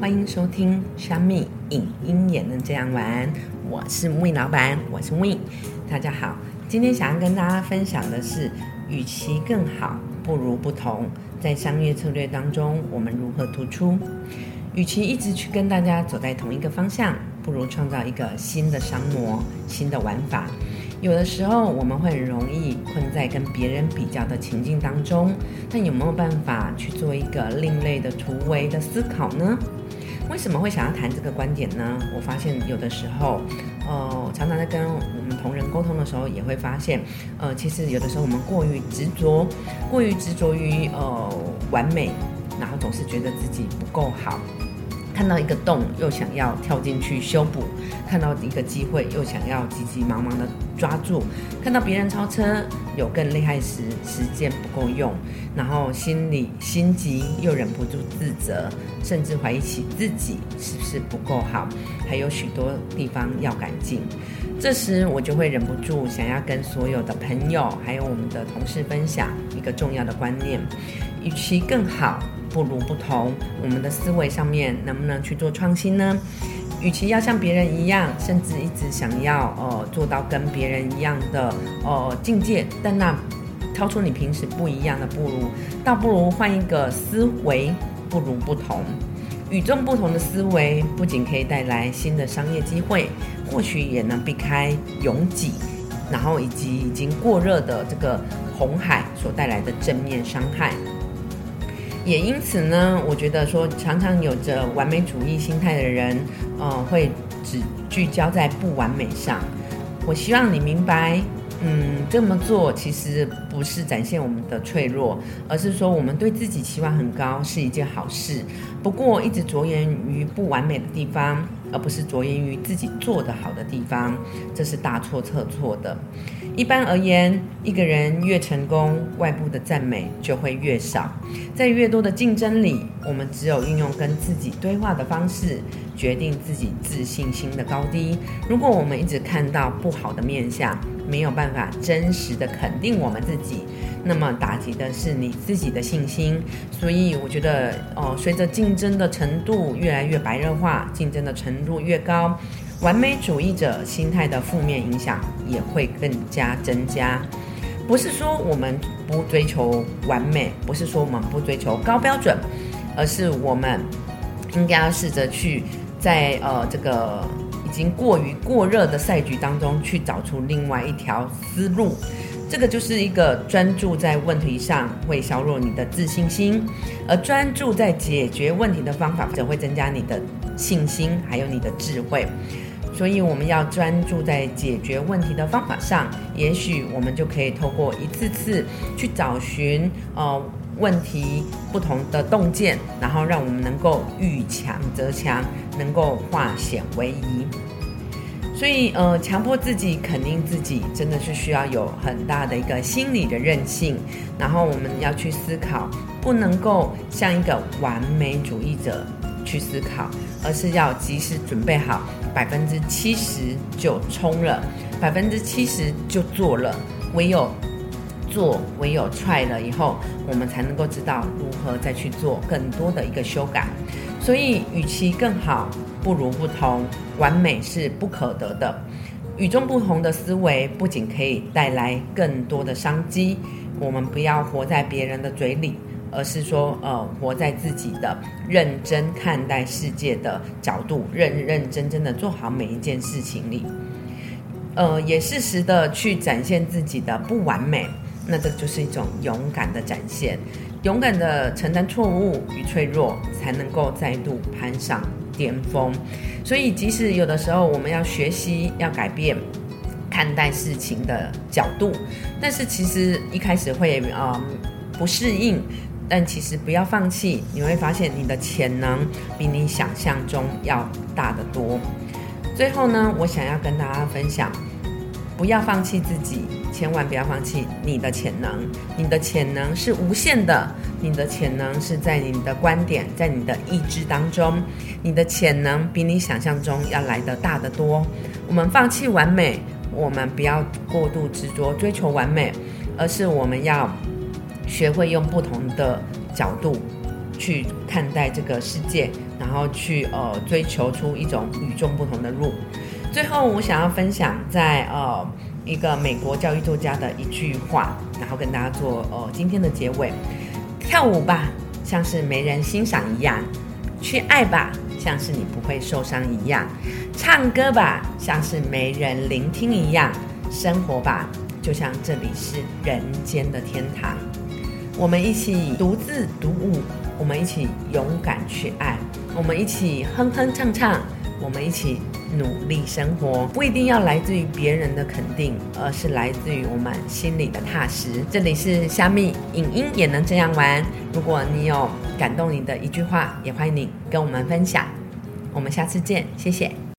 欢迎收听虾米影音也能这样玩，我是 Win 老板，我是 Win，大家好。今天想要跟大家分享的是，与其更好，不如不同。在商业策略当中，我们如何突出？与其一直去跟大家走在同一个方向，不如创造一个新的商模、新的玩法。有的时候我们会很容易困在跟别人比较的情境当中，但有没有办法去做一个另类的突围的思考呢？为什么会想要谈这个观点呢？我发现有的时候，呃，常常在跟我们同仁沟通的时候，也会发现，呃，其实有的时候我们过于执着，过于执着于呃完美，然后总是觉得自己不够好。看到一个洞，又想要跳进去修补；看到一个机会，又想要急急忙忙的抓住；看到别人超车有更厉害时，时间不够用，然后心里心急又忍不住自责，甚至怀疑起自己是不是不够好，还有许多地方要改进。这时我就会忍不住想要跟所有的朋友，还有我们的同事分享一个重要的观念：与其更好。不如不同，我们的思维上面能不能去做创新呢？与其要像别人一样，甚至一直想要呃做到跟别人一样的呃境界，但那超出你平时不一样的不如，倒不如换一个思维，不如不同，与众不同的思维不仅可以带来新的商业机会，或许也能避开拥挤，然后以及已经过热的这个红海所带来的正面伤害。也因此呢，我觉得说，常常有着完美主义心态的人，嗯，会只聚焦在不完美上。我希望你明白，嗯，这么做其实不是展现我们的脆弱，而是说我们对自己期望很高是一件好事。不过，一直着眼于不完美的地方，而不是着眼于自己做得好的地方，这是大错特错的。一般而言，一个人越成功，外部的赞美就会越少。在越多的竞争里，我们只有运用跟自己对话的方式，决定自己自信心的高低。如果我们一直看到不好的面相，没有办法真实的肯定我们自己，那么打击的是你自己的信心。所以，我觉得哦，随着竞争的程度越来越白热化，竞争的程度越高。完美主义者心态的负面影响也会更加增加。不是说我们不追求完美，不是说我们不追求高标准，而是我们应该要试着去在呃这个已经过于过热的赛局当中，去找出另外一条思路。这个就是一个专注在问题上会削弱你的自信心，而专注在解决问题的方法则会增加你的信心，还有你的智慧。所以我们要专注在解决问题的方法上，也许我们就可以透过一次次去找寻呃问题不同的洞见，然后让我们能够遇强则强，能够化险为夷。所以呃，强迫自己肯定自己，真的是需要有很大的一个心理的韧性。然后我们要去思考，不能够像一个完美主义者。去思考，而是要及时准备好，百分之七十就冲了，百分之七十就做了。唯有做，唯有 try 了以后，我们才能够知道如何再去做更多的一个修改。所以，与其更好，不如不同。完美是不可得的，与众不同的思维不仅可以带来更多的商机。我们不要活在别人的嘴里。而是说，呃，活在自己的认真看待世界的角度，认认真真的做好每一件事情里，呃，也适时的去展现自己的不完美，那这就是一种勇敢的展现，勇敢的承担错误与脆弱，才能够再度攀上巅峰。所以，即使有的时候我们要学习，要改变看待事情的角度，但是其实一开始会啊不适应。但其实不要放弃，你会发现你的潜能比你想象中要大得多。最后呢，我想要跟大家分享，不要放弃自己，千万不要放弃你的潜能。你的潜能是无限的，你的潜能是在你的观点，在你的意志当中，你的潜能比你想象中要来得大得多。我们放弃完美，我们不要过度执着追求完美，而是我们要。学会用不同的角度去看待这个世界，然后去呃追求出一种与众不同的路。最后，我想要分享在呃一个美国教育作家的一句话，然后跟大家做呃今天的结尾：跳舞吧，像是没人欣赏一样；去爱吧，像是你不会受伤一样；唱歌吧，像是没人聆听一样；生活吧，就像这里是人间的天堂。我们一起独自独舞，我们一起勇敢去爱，我们一起哼哼唱唱，我们一起努力生活。不一定要来自于别人的肯定，而是来自于我们心里的踏实。这里是虾米影音也能这样玩。如果你有感动你的一句话，也欢迎你跟我们分享。我们下次见，谢谢。